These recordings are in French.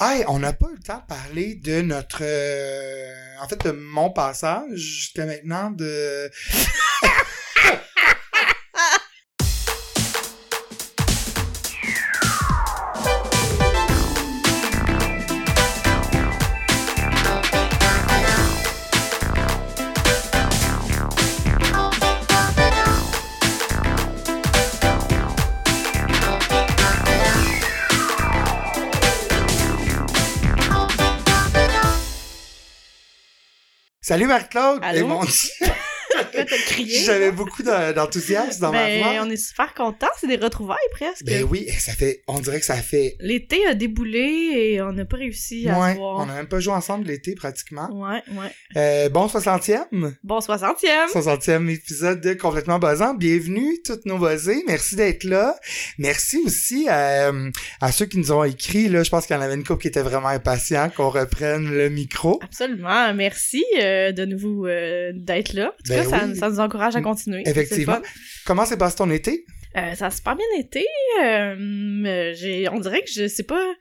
Hey, on n'a pas eu le temps de parler de notre... euh, en fait, de mon passage jusqu'à maintenant de... Salut Marc-Claude! Allô? Et mon Dieu. J'avais beaucoup de- d'enthousiasme dans ben, ma voix. on est super contents, c'est des retrouvailles presque. Ben oui, ça fait... On dirait que ça fait... L'été a déboulé et on n'a pas réussi à Ouais, se voir. on n'a même pas joué ensemble l'été pratiquement. Ouais, ouais. Euh, bon 60e! Bon 60e! 60e épisode de Complètement Buzzant. Bienvenue, toutes nos buzzés. Merci d'être là. Merci aussi à, euh, à ceux qui nous ont écrit. Là, je pense qu'il y en avait une couple qui était vraiment impatient qu'on reprenne le micro. Absolument. Merci euh, de nouveau euh, d'être là. En tout Ben cas, ça, oui. ça nous encourage à continuer. Effectivement. Comment s'est passé ton été? Euh, ça a super bien été. Euh, euh, j'ai, on dirait que je sais pas...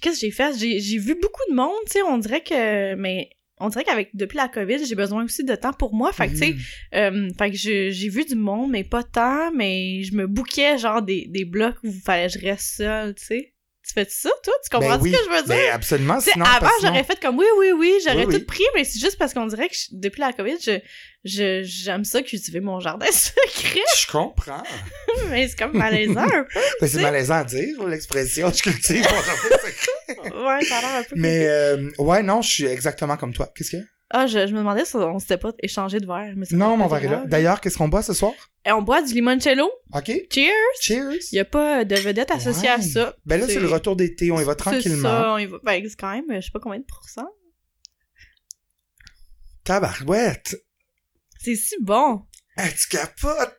Qu'est-ce que j'ai fait? J'ai, vu beaucoup de monde, tu sais. On dirait que... Mais on dirait qu'avec depuis la COVID, j'ai besoin aussi de temps pour moi. Fait que, tu sais, Mm. Euh, fait que j'ai vu du monde, mais pas tant, mais je me bouquais genre des, des blocs où il fallait que je reste seule, tu sais. Tu fais ça, toi? Tu comprends Ben oui. ce que je veux dire? Ben absolument. Tu sais, Sinon, avant, sinon- j'aurais fait comme oui, oui, oui, j'aurais Oui, tout oui. pris, mais c'est juste parce qu'on dirait que je- depuis la COVID, je, je, j'aime ça cultiver mon jardin secret, Je comprends. mais c'est comme malaisant un peu. Ben, c'est malaisant à dire, l'expression. Je cultive mon jardin secret. Ouais, ça a l'air un peu Mais, euh, ouais, non, je suis exactement comme toi. Qu'est-ce qu'il y a? Ah, je, je me demandais si on s'était pas échangé de verre. Mais Non, mon verre est là. grave. D'ailleurs, qu'est-ce qu'on boit ce soir? Et on boit du limoncello. OK? Cheers! Cheers! Il y a pas de vedette associée à ça. Ben là, c'est le retour d'été. On y va C'est tranquillement. ça, on y va. Ben, c'est quand même, je sais pas combien de pourcents. Tabarouette! C'est si bon. Ah, tu capotes!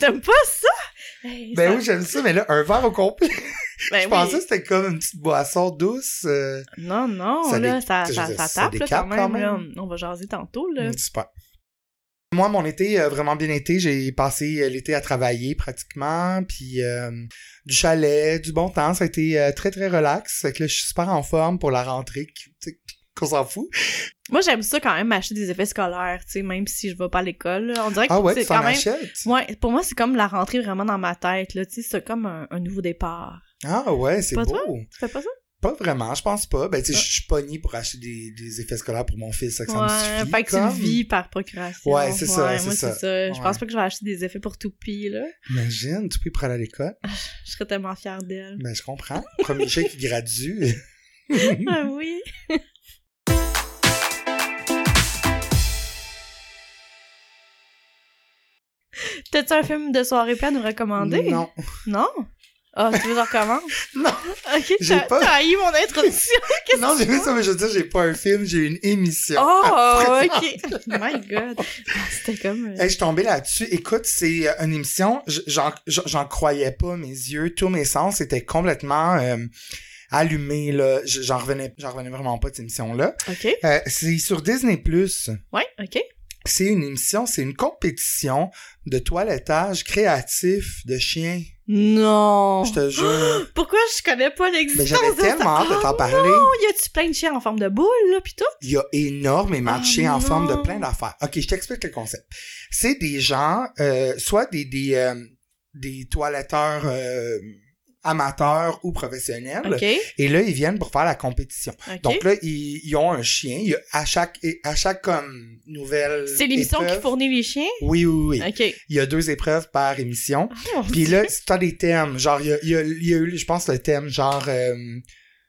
T'aimes pas ça? Hey, Ben ça- oui, j'aime ça, mais là, un verre au complet. ben je oui. pensais que c'était comme une petite boisson douce. euh, Non, non, Ça là, dé- ça, tape, là, quand même, quand même. là. On va jaser tantôt, là. mm, Super. Moi, mon été a vraiment bien été. J'ai passé euh, l'été à travailler pratiquement, puis euh, du chalet, du bon temps. Ça a été très, très relax. Fait que là, je suis super en forme pour la rentrée, qui- qu'on s'en fout. Moi, j'aime ça quand même, acheter des effets scolaires, tu sais, même si je vais pas à l'école. On dirait que Ah ouais, c'est quand même... Ouais, pour moi, c'est comme la rentrée vraiment dans ma tête, là, tu sais, c'est comme un, un nouveau départ. Ah ouais, c'est beau. toi? Tu fais pas ça? Pas vraiment, je pense pas. Ben, tu sais, Ah. je suis pogné pour acheter des, des effets scolaires pour mon fils, ça, que ça me suffit. fait que tu vis par procuration. Ouais, c'est ça, Ouais, c'est moi, ça. c'est ça. Je pense pas que je vais acheter des effets pour Toupie, là. Imagine, peux pour aller à l'école. Je serais tellement fière d'elle. Ben, je comprends. Premier chèque qui gradue. ah oui. T'as-tu un film de soirée plein à nous recommander? Non. Non? Ah, tu veux que je recommence? Non. Ok, J'ai pas- t'as haï mon introduction. Non, j'ai vu ça, mais je veux dire, j'ai pas un film, j'ai une émission. Oh, ok. My God. C'était comme... euh, Hey, je suis tombée là-dessus. Écoute, c'est euh, une émission, j'en croyais pas mes yeux, tous mes sens étaient complètement euh, allumés là. J'en revenais, j'en revenais vraiment pas de cette émission-là. Ok. Euh, c'est sur Disney Plus. Ouais, ok. C'est une émission, c'est une compétition de toilettage créatif de chiens. Non. Je te jure. Pourquoi je connais pas Mais l'existence j'avais de ça? tellement hâte de Oh t'en parler. Non, y a-tu plein de chiens en forme de boule, là, pis tout? Il y a énormément de Oh chiens en forme de plein d'affaires. OK, je t'explique le concept. C'est des gens, euh, soit des, des, euh, des toiletteurs euh, amateurs ou professionnels, et là, ils viennent pour faire la compétition. Donc là, ils, ils ont un chien. Il à chaque à chaque comme nouvelle c'est l'émission qui fournit les chiens? Oui, oui, oui. Il y a deux épreuves par émission. Oh, Puis là, t'as des thèmes. Genre, il y a, il y a, il y a eu, je pense, le thème genre... euh,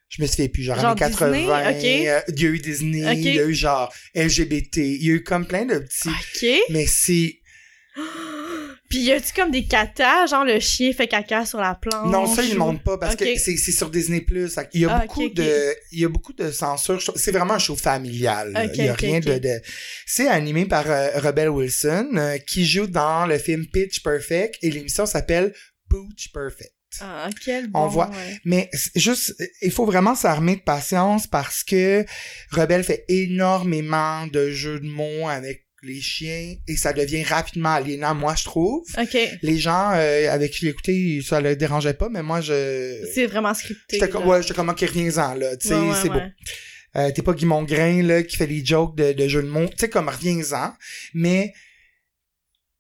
je me souviens plus, genre, Genre années 80. Disney, ok. euh, il y a eu Disney, il y a eu genre LGBT, il y a eu comme plein de petits... Mais c'est... Puis y a-tu comme des catas, genre le chien fait caca sur la planche? Non, ça, ils montrent pas parce que c'est c'est sur Disney+. Plus. Il y a Ah, beaucoup de... Il y a beaucoup de censure. C'est vraiment un show familial. il y a rien de... de... C'est animé par euh, Rebel Wilson, euh, qui joue dans le film Pitch Perfect, et l'émission s'appelle Pooch Perfect. Ah, quel bon. On voit- ouais. Mais juste, il faut vraiment s'armer de patience parce que Rebelle fait énormément de jeux de mots avec les chiens et ça devient rapidement aliénant, moi, je trouve. Les gens euh, avec qui je l'écoutais, ça le dérangeait pas, mais moi, je... C'est vraiment scripté. J'étais comme, ouais, j'étais comme, ok, reviens-en, là, tu sais, Ouais, ouais, c'est beau. Euh, t'es pas Guy Mongrain, là, qui fait des jokes de, de jeux de mots. Tu sais, comme, reviens-en. Mais,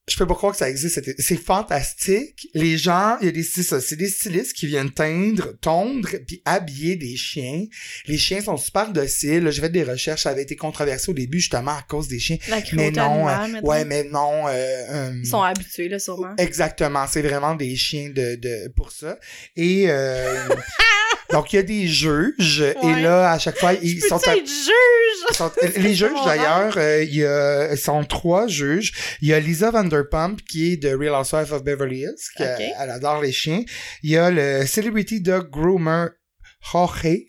je peux pas croire que ça existe. C'est- fantastique. Les gens, il y a des, c'est des stylistes qui viennent teindre, tondre, puis habiller des chiens. Les chiens sont super dociles. J'ai fait des recherches, ça avait été controversé au début, justement, à cause des chiens. La Mais non, animale, euh, ouais, mais non, euh, euh, Ils sont habitués, là, sûrement. Exactement, c'est vraiment des chiens de, de pour ça. Et euh, donc il y a des juges et là à chaque fois ils sont, à- juge? sont- les juges d'ailleurs, euh, il y a ils sont trois juges. Il y a Lisa Vanderpump qui est de Real Housewives of Beverly Hills, qui elle, adore les chiens. Il y a le celebrity dog groomer Jorge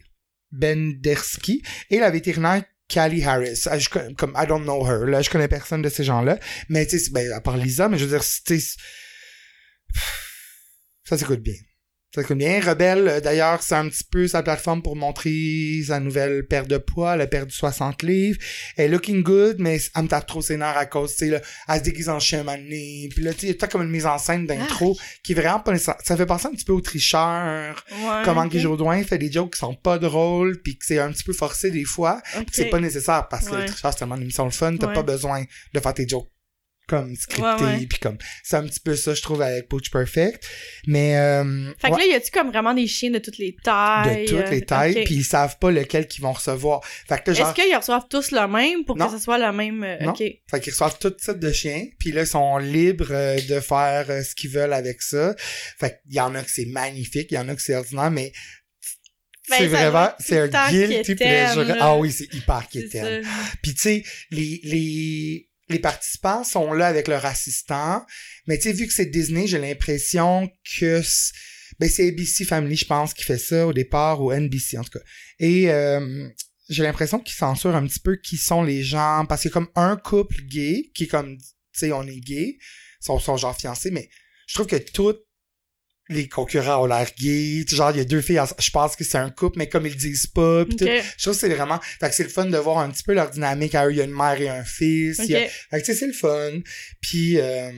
Benderski et la vétérinaire Callie Harris. Ah, je comme I don't know her, là, je connais personne de ces gens-là, mais tu sais, ben, à part Lisa, mais je veux dire, tu ça s'écoute bien. Ça s'écoute bien. Rebelle, euh, d'ailleurs, c'est un petit peu sa plateforme pour montrer sa nouvelle perte de poids. Elle a perdu 60 livres. Elle est looking good, mais elle me tape trop ses nerfs à cause, tu sais, là, elle se déguise en chien. Puis là, tu sais, il y a tout comme une mise en scène d'intro qui est vraiment pas nécessaire. Ça fait penser un petit peu au tricheur. Ouais, Comment. Guy Jourdouin fait des jokes qui sont pas drôles, puis que c'est un petit peu forcé des fois. Ok. C'est pas nécessaire parce que Ouais. le tricheur, c'est tellement une émission le fun, t'as Ouais. pas besoin de faire tes jokes comme scriptés, Ouais, ouais. puis comme... C'est un petit peu ça, je trouve, avec Pooch Perfect. Mais... Euh, Fait que ouais, là, y a-tu comme vraiment des chiens de toutes les tailles? de toutes les tailles, Ok. puis ils savent pas lequel qu'ils vont recevoir. Fait que là, genre... Est-ce qu'ils reçoivent tous le même pour Non. que ce soit le même... euh, Non. OK. Fait qu'ils reçoivent tout type de chiens, puis là, ils sont libres euh, de faire euh, ce qu'ils veulent avec ça. Fait qu'il y en a que c'est magnifique, il y en a que c'est ordinaire, mais Ben, c'est vraiment, c'est un guilty pleasure. Ah oui, c'est hyper quétaine. Puis tu sais, les, les, les participants sont là avec leur assistant, mais tu sais, vu que c'est Disney, j'ai l'impression que ben, c'est ABC Family, je pense, qui fait ça au départ, ou NBC en tout cas. Et euh, j'ai l'impression qu'ils censurent un petit peu qui sont les gens, parce a comme un couple gay qui comme, tu sais, on est gay, sont, sont genre fiancés, mais je trouve que toutes les concurrents ont l'air gays. Genre, il y a deux filles, je pense que c'est un couple, mais comme ils le disent pas, pis tout. Je trouve que c'est vraiment, fait que c'est le fun de voir un petit peu leur dynamique à eux. Il y a une mère et un fils. a- fait que tu sais, c'est le fun. Puis, euh,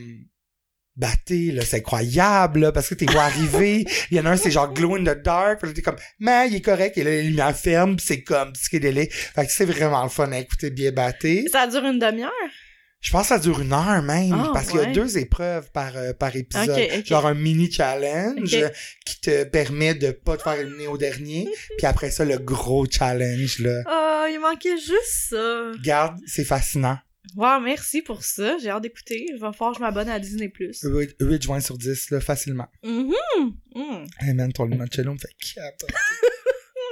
batté, là, c'est incroyable, là, parce que t'es vois arriver. Il y en a un, c'est genre glow in the dark. Puis là, t'es comme, mais il est correct. Et là, les lumières ferment, pis c'est comme psychédélique. Fait que c'est vraiment le fun à écouter bien batté. Ça dure une demi-heure? Je pense que ça dure une heure même, Ah, parce qu'il y a deux épreuves par, euh, par épisode. Genre un mini challenge Ok. euh, qui te permet de pas te faire éliminer au dernier. puis après ça, le gros challenge, là. Oh, il manquait juste ça. Regarde, c'est fascinant. Wow, merci pour ça. J'ai hâte d'écouter. Il va falloir que je m'abonne à Disney+. 8, 8 joints sur 10, là, facilement. Mhm. Mm. Hey man, ton limoncello me fait capoter.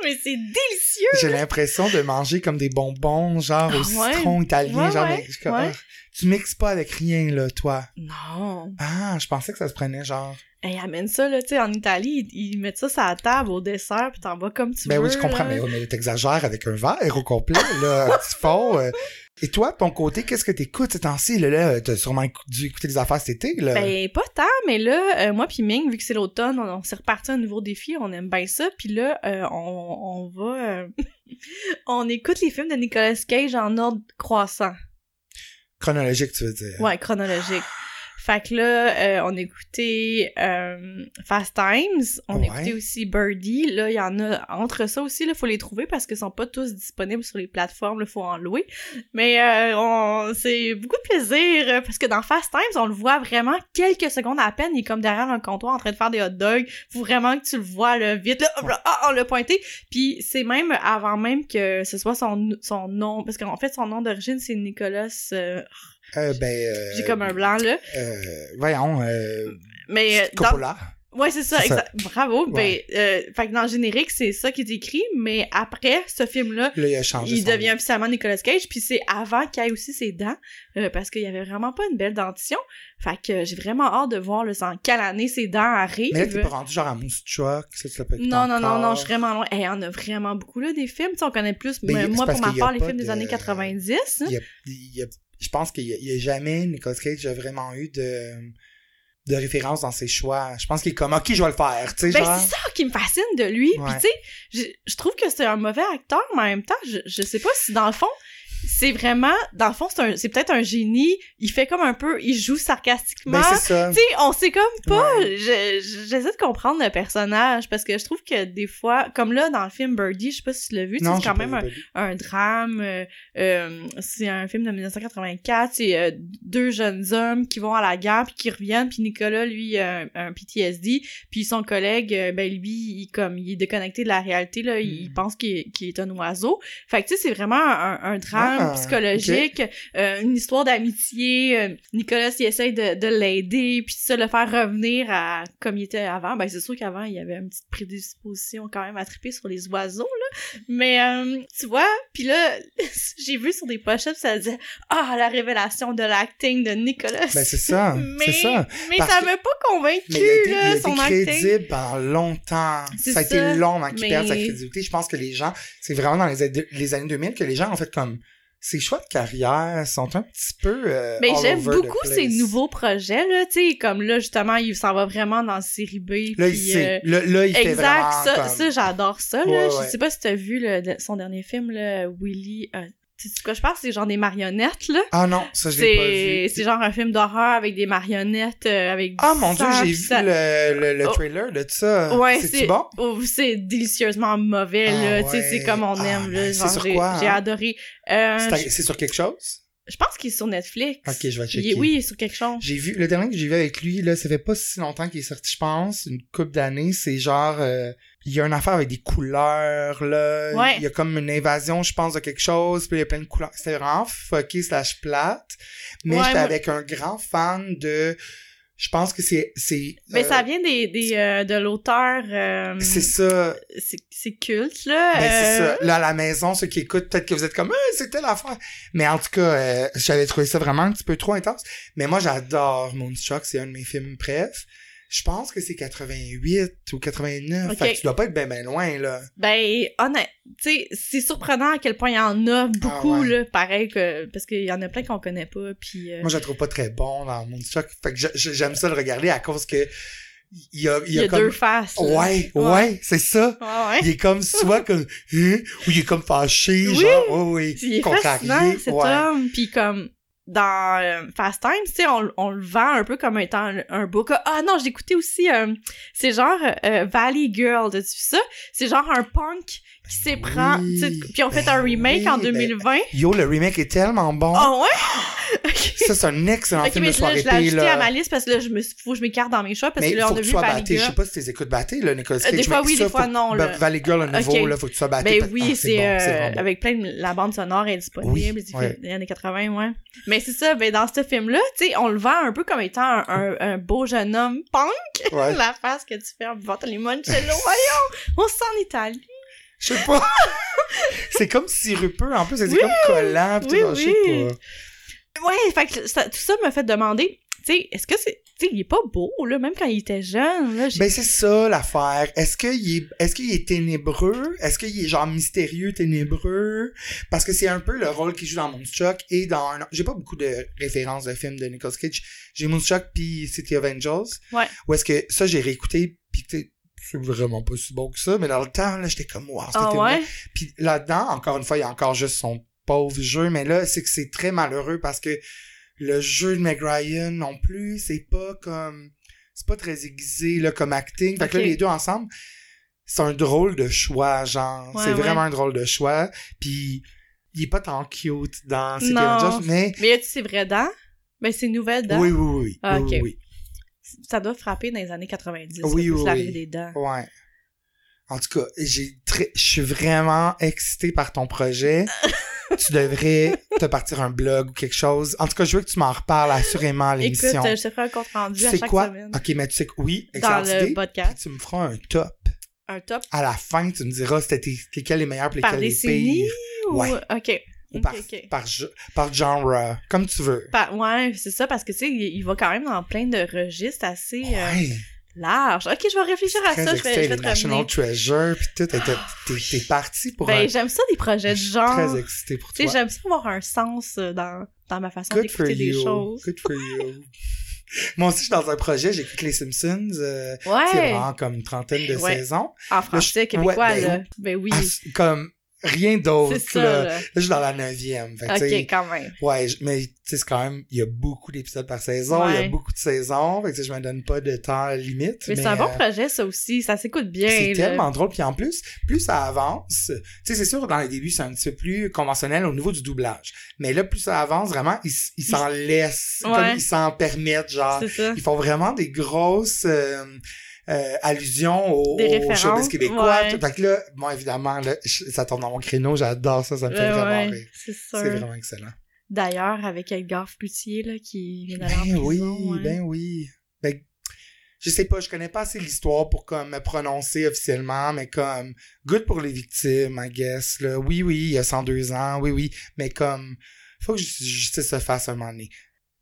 Mais c'est délicieux! J'ai l'impression de manger comme des bonbons, genre au Ah ouais? citron italien, Ouais, genre, ouais, mais je ah, tu mixes pas avec rien, là, toi. Non. Ah, je pensais que ça se prenait genre. Hey, amène ça, là, tu sais, en Italie, ils, ils mettent ça sur la table au dessert, puis t'en vas comme tu Ben veux. oui, je comprends, là. mais, mais t'exagères avec un verre au complet, là, un petit fond. euh. Et toi, ton côté, qu'est-ce que t'écoutes ces temps-ci? Là, là, t'as sûrement dû écouter des affaires cet été, là. Ben, pas tant, mais là, euh, moi puis Ming, vu que c'est l'automne, on, on s'est reparti à un nouveau défi, on aime bien ça, puis là, euh, on, on va... euh, on écoute les films de Nicolas Cage en ordre croissant. Chronologique, tu veux dire. Ouais, chronologique. Fait que là, euh, on écoutait euh, Fast Times, on Ouais. écoutait aussi Birdie. Là, il y en a entre ça aussi, là, faut les trouver parce qu'ils sont pas tous disponibles sur les plateformes, là, faut en louer. Mais euh, on, c'est beaucoup de plaisir euh, parce que dans Fast Times, on le voit vraiment quelques secondes à peine. Il est comme derrière un comptoir en train de faire des hot dogs. Faut vraiment que tu le vois là, vite. Là, hop là, ah, on l'a pointé. Puis c'est même avant même que ce soit son, son nom, parce qu'en fait son nom d'origine c'est Nicolas. Euh, ben, euh, J'ai comme un blanc là. euh, voyons, Mais dans... Coppola. Ouais, c'est ça. Bravo. Ouais. Ben, fait que dans le générique, c'est ça qui est écrit, mais après ce film-là, Là, il a changé il son devient nom. officiellement Nicolas Cage, puis c'est avant qu'il ait aussi ses dents, parce qu'il y avait vraiment pas une belle dentition. Fait que j'ai vraiment hâte de voir le quelle année ses dents arrivent. Mais là, t'es pas rendu genre à Moonstruck, ça, tu l'as pas non, non, non, non, je suis vraiment loin. Il y en a vraiment beaucoup, là, des films. Tu sais, on connaît plus, Ben, moi, pour ma part, les films des de- années 90. hein. Il y a- il y a- je pense qu'il y a, jamais Nicolas Cage a vraiment eu de de référence dans ses choix. Je pense qu'il est comme OK, je vais le faire, tu sais Ben, genre. c'est ça qui me fascine de lui. Ouais. Puis, tu sais, je, je trouve que c'est un mauvais acteur, mais en même temps, je, je sais pas si dans le fond, c'est vraiment, dans le fond, c'est un- c'est peut-être un génie. Il fait comme un peu, il joue sarcastiquement. Ben, c'est ça. tu sais, on sait comme pas. Ouais. J'essaie de comprendre le personnage parce que je trouve que des fois, comme là dans le film Birdie, je sais pas si tu l'as vu, c'est quand même un, un drame. euh, euh, c'est un film de 1984. C'est euh, deux jeunes hommes qui vont à la guerre puis qui reviennent. Puis Nicolas, lui, a un, PTSD. Puis son collègue, euh, ben lui, il, comme il est déconnecté de la réalité là, il Mm. pense qu'il est- qu'il est un oiseau. Fait que tu sais, c'est vraiment un, un drame Ah, psychologique, euh, une histoire d'amitié. euh, Nicolas, il essaye de, de l'aider puis ça, le faire revenir à comme il était avant. Ben c'est sûr qu'avant il y avait une petite prédisposition quand même à triper sur les oiseaux là. Mais euh, tu vois, puis là, j'ai vu sur des pochettes, ça disait ah la révélation de l'acting de Nicolas. Ben, c'est ça. mais, C'est ça. Mais Parce ça m'a pas convaincu Mais il a été, il a été son acting. crédible pendant longtemps. Ça a ça, été long avant qu'il mais- perde sa crédibilité. Je pense que les gens, c'est vraiment dans les, les années 2000 que les gens ont fait comme ses choix de carrière sont un petit peu euh, Mais j'aime beaucoup ces nouveaux projets là, tu sais, comme là justement, il s'en va vraiment dans la série B. Là, il puis, euh, Là, là, il fait Exact, vraiment ça, comme... ça j'adore ça là. Ouais, Je sais pas si t'as vu le- son dernier film là, Willy. Euh, tu sais quoi je parle, c'est genre des marionnettes là. Ah non, ça, je l'ai pas vu. c'est genre un film d'horreur avec des marionnettes, euh, avec du Ah mon dieu, j'ai vu ça- le, le, le Oh. trailer de ça. Ouais, c'est bon? oh, c'est délicieusement mauvais Ah là, tu sais, ouais. c'est comme on Ah, aime là, ben, c'est sur j'ai quoi, j'ai hein? adoré. Euh, C'est sur quelque chose? je pense qu'il est sur Netflix. Ok, je vais Il checker. est- oui, il est sur quelque chose. J'ai vu, le dernier que j'ai vu avec lui, là, ça fait pas si longtemps qu'il est sorti, je pense, une couple d'années, c'est genre, euh, il y a une affaire avec des couleurs, là. Ouais. Il y a comme une invasion, je pense, de quelque chose, puis il y a plein de couleurs. C'était vraiment fucké slash plate. Mais Ouais, j'étais avec un grand fan de, je pense que c'est, c'est, Mais euh, ça vient des, des euh, de l'auteur euh, c'est ça, c'est c'est culte là. Ben, c'est euh, ça. Là, à la maison, ceux qui écoutent, peut-être que vous êtes comme, Euh, c'était l'affaire. Mais en tout cas, euh, j'avais trouvé ça vraiment un petit peu trop intense. Mais moi, j'adore Moonstruck. C'est un de mes films bref. Je pense que c'est 88 ou 89. Ok. Fait que tu dois pas être ben, ben loin, là. Ben honnête, tu sais, c'est surprenant à quel point il y en a beaucoup Ah ouais. là, pareil que parce qu'il y en a plein qu'on connaît pas puis euh, Moi, je le trouve pas très bon dans Moonstruck. Fait que j'aime ça le regarder à cause que il y a, il il y y a, a comme... deux faces. Ouais, ouais, c'est ça. Ouais, ouais. Il est comme soit comme, hein, ou il est comme fâché, Oui. genre, oh, oui, il est contrarié. cet ouais. homme puis comme dans euh, Fast Times, tu sais, on, on le vend un peu comme étant un, un beau gars. Ah non, j'ai écouté aussi, euh, c'est genre euh, Valley Girl, t'as-tu vu ça? C'est genre un punk qui s'éprend, Oui, puis on fait ben un remake en oui, ben- 2020. Yo, le remake est tellement bon. Oh ouais? Ok. Ça, c'est un excellent Ok, film mais de soirée je l'ai ajouté là. à ma liste parce que là, je me, faut que je m'écarte dans mes choix parce mais que là, faut on a que vu Valley. Je sais pas si tu les écoutes batté, là, Nicolas Euh, des Cage. fois, oui, ça, des fois, non, là. Valley Girl, le nouveau, Ok. là, faut que tu sois batté. Ben oui, ah, c'est euh, c'est bon. avec plein de la bande sonore est disponible, Oui, des, ouais. des années 80, ouais. Mais c'est ça, ben dans ce film-là, tu sais, on le vend un peu comme étant un, un, un beau jeune homme punk, Ouais. la face que tu fais en buvant ton limoncello, voyons, on se sent en Italie. Je sais pas. c'est comme sirupeux, en plus, c'est Oui, comme collant. pis oui, tout, je sais pas. Ouais, fait que ça- tout ça m'a fait demander, tu sais, est-ce que c'est, tu sais, il est pas beau, là, même quand il était jeune, là, Ben, c'est ça, l'affaire. Est-ce qu'il est, est-ce qu'il est ténébreux? Est-ce qu'il est genre mystérieux, ténébreux? Parce que c'est un peu le rôle qu'il joue dans Moonstruck et dans un, j'ai pas beaucoup de références de films de Nicolas Cage. J'ai Moonstruck puis City of Angels. Ouais. Où est-ce que, ça, j'ai réécouté sais, c'est vraiment pas si bon que ça, mais dans le temps, là, j'étais comme, wow, c'était Ah ouais? Puis là-dedans, encore une fois, il y a encore juste son pauvre jeu, mais là, c'est que c'est très malheureux parce que le jeu de Meg Ryan non plus, c'est pas comme... C'est pas très aiguisé, là, comme acting. Fait que là, les deux ensemble, c'est un drôle de choix, genre. Ouais, c'est ouais. vraiment un drôle de choix. Puis il est pas tant cute dans City of mais... Mais y a-tu ses vraies dents? Ben, c'est nouvelles dents? Oui, oui, oui. Ah, oui, oui, Ça doit frapper dans les années 90. Oui, oui, oui. des dents. Ouais. En tout cas, j'ai très, je suis vraiment excité par ton projet. tu devrais te partir un blog ou quelque chose. En tout cas, je veux que tu m'en reparles assurément à Écoute, l'émission. euh, je te ferai un compte rendu Tu à sais chaque quoi? semaine. Ok, mais tu sais que oui, Dans le idée. podcast. Puis tu me feras un top. Un top? À la fin, tu me diras c'était lesquels les meilleurs par lesquels les pires. ou... Ouais. OK. Ou par, par, ge- par genre, euh, comme tu veux. Par- Ouais, c'est ça, parce que, tu sais, il, il va quand même dans plein de registres assez euh, Ouais. larges. OK, je vais réfléchir à ça, je vais, je vais te National revenir. Treasure, puis tout, t'es, t'es, parti pour un... Ben, j'aime ça, des projets de Je suis genre. très excité pour Tu sais, toi. j'aime ça avoir un sens euh, dans, dans ma façon d'écouter des choses. Good for you. Moi aussi, je suis dans un projet, j'écoute les Simpsons. Euh, C'est Ouais, vraiment comme une trentaine de Ouais. saisons. en français je- québécois, ouais, ben là. Ben oui. Ah, c'est comme rien d'autre. Ça, Là. je suis dans la neuvième. Fait Ok, quand même. Ouais, mais tu sais, c'est quand même, il y a beaucoup d'épisodes par saison, il y a beaucoup de saisons, fait que tu sais, je me donne pas de temps limite. Mais, c'est un bon euh, projet, ça aussi. Ça s'écoute bien. c'est tellement drôle, puis en plus, plus ça avance, tu sais, c'est sûr, dans les débuts, c'est un petit peu plus conventionnel au niveau du doublage. Mais là, plus ça avance, vraiment, ils s'en laissent, Ouais. comme ils s'en permettent, genre, ils font vraiment des grosses euh, euh, allusions au, au showbiz québécois. ouais. Fait que là, moi, évidemment, là, ça tombe dans mon créneau, j'adore ça, ça me fait vraiment rire. c'est vraiment excellent. D'ailleurs, avec Edgar Cloutier, là, qui vient d'aller en Ben oui, prison. ouais. ben oui. Ben, je sais pas, je connais pas assez l'histoire pour comme me prononcer officiellement, mais comme good pour les victimes, I guess. Là. Oui, oui, il y a 102 ans, oui, oui, mais comme faut que ju- justice se fasse un moment donné.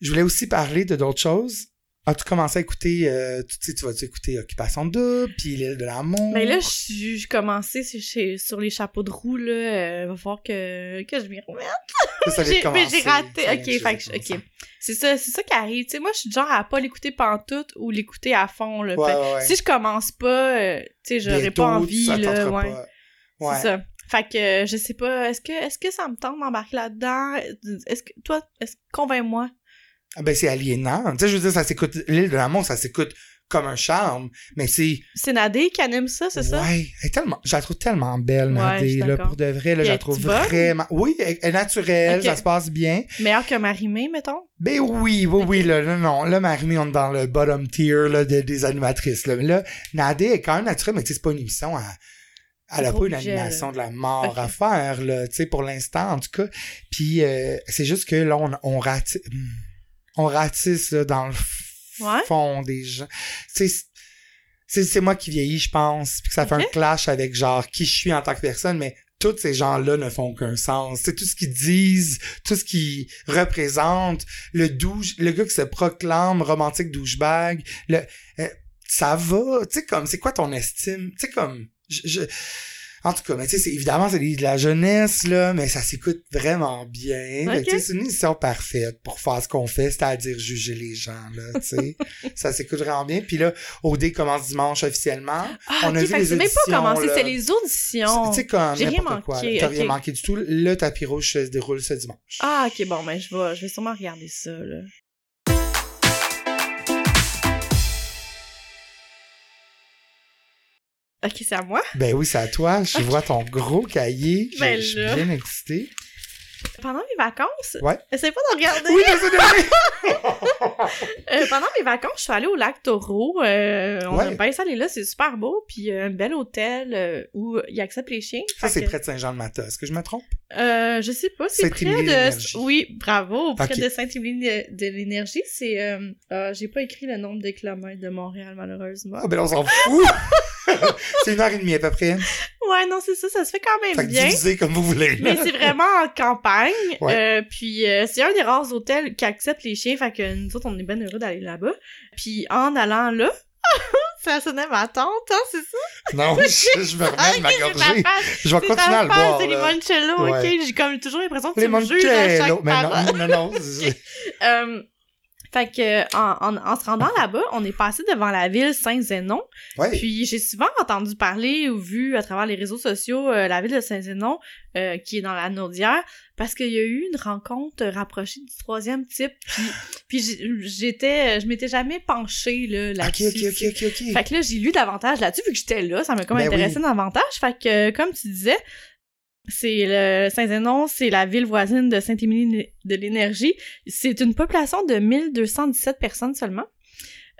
Je voulais aussi parler de d'autres choses. As-tu commencé à écouter, euh, tu sais, tu vas-tu écouter Occupation Double, puis l'île de l'amour? Mais là, je suis je commençais sur, les chapeaux de roue, là. euh, va falloir que, que je m'y remette. Mais j'ai raté. Ok, fait que, ok. C'est ça, c'est ça qui arrive. Tu sais, moi, je suis genre à pas l'écouter pantoute ou l'écouter à fond, là. Ouais, Fait que ouais, ouais. Si je commence pas, euh, tu sais, j'aurais pas envie, là. Ouais. C'est ça. Fait que, euh, je sais pas, est-ce que, est-ce que ça me tente d'embarquer là-dedans? Est-ce que, toi, est-ce convainc-moi. Ah Ben, c'est aliénant. Tu sais, je veux dire, ça s'écoute, l'île de l'amour, ça s'écoute comme un charme, mais c'est, C'est Nadé qui anime ça, c'est ça? Ouais, elle est tellement, je la trouve tellement belle, Ouais, Nadé, là, pour de vrai, là, je la trouve vraiment, oui, elle est naturelle, ça se passe bien. Meilleur que Marimé, mettons? Ben oui, oui, oui, là, non, non, là, Marie, on est dans le bottom tier, là, de- des animatrices, là. Mais là, Nadé est quand même naturelle, mais tu sais, c'est pas une émission à, elle a pas une animation de la mort à faire, là, tu sais, pour l'instant, en tout cas. Puis, euh, c'est juste que là, on, on ratisse, on ratisse, là, dans le Ouais. fond des gens. C'est, c'est moi qui vieillis, je pense, puis que ça fait un clash avec, genre, qui je suis en tant que personne, mais tous ces gens-là ne font aucun sens. C'est tout ce qu'ils disent, tout ce qu'ils représentent, le douche, le gars qui se proclame romantique douchebag, le, euh, ça va, tu sais, comme, c'est quoi ton estime? Tu sais, comme, je, je- en tout cas, mais tu sais, évidemment, c'est de la jeunesse, là, mais ça s'écoute vraiment bien. Fait que, Ok. tu sais, c'est une émission parfaite pour faire ce qu'on fait, c'est-à-dire juger les gens, là, tu sais. ça s'écoute vraiment bien. Puis là, OD commence dimanche officiellement. Ah, On a vu fait les c'est même pas auditions, commencé, c'est les auditions. Tu sais, comme J'ai rien n'importe quoi. manqué, ok. rien manqué du tout. Le tapis rouge se déroule ce dimanche. Ah, ok, bon, ben, je vais, je vais sûrement regarder ça, là. Ok, c'est à moi? Ben oui, c'est à toi. Je vois ton gros cahier. Je- Ben je suis bien excitée. Pendant mes vacances, Ouais. essaye pas de regarder. Oui. Euh, pendant mes vacances, je suis allée au lac Taureau. Euh, on Ouais. aime bien ça aller là, c'est super beau. Puis euh, un bel hôtel euh, où il accepte les chiens. Ça, c'est que- près de Saint-Jean-de-Matas. Est-ce que je me trompe? Euh, je sais pas, c'est près de... Oui, bravo, près Ok. de Saint-Émilie de, l'Énergie. C'est... Euh, J'ai pas écrit le nombre de kilomètres de Montréal, malheureusement. Ah, ben on s'en fout. c'est une heure et demie à peu près. Ouais, non, c'est ça, ça se fait quand même Fait que bien. comme vous voulez. Mais c'est vraiment en campagne. Ouais. Euh, puis euh, c'est un des rares hôtels qui accepte les chiens, fait que nous autres, on est bien heureux d'aller là-bas. Puis en allant là, ça sonnait ma tante, hein, c'est ça? Non, je, je me remets de ma c'est gorgée. Je vais c'est continuer à le boire. là. limoncello, Ouais. ok? J'ai comme toujours l'impression que tu me juges à chaque Montello. Mais non, non, non. c'est- Euh, fait que en, en, en se rendant là-bas, on est passé devant la ville Saint-Zénon. Ouais. Puis j'ai souvent entendu parler ou vu à travers les réseaux sociaux euh, la ville de Saint-Zénon euh, qui est dans la Naudière parce qu'il y a eu une rencontre rapprochée du troisième type. Puis, j'étais, je m'étais jamais penchée là Ok, là-dessus. ok, ok, ok, ok. Fait que là, j'ai lu davantage là-dessus, vu que j'étais là, ça m'a comme Ben intéressé oui. davantage. Fait que, comme tu disais, c'est le Saint-Zénon, c'est la ville voisine de Saint-Émilie de l'Énergie. C'est une population de 1217 personnes seulement.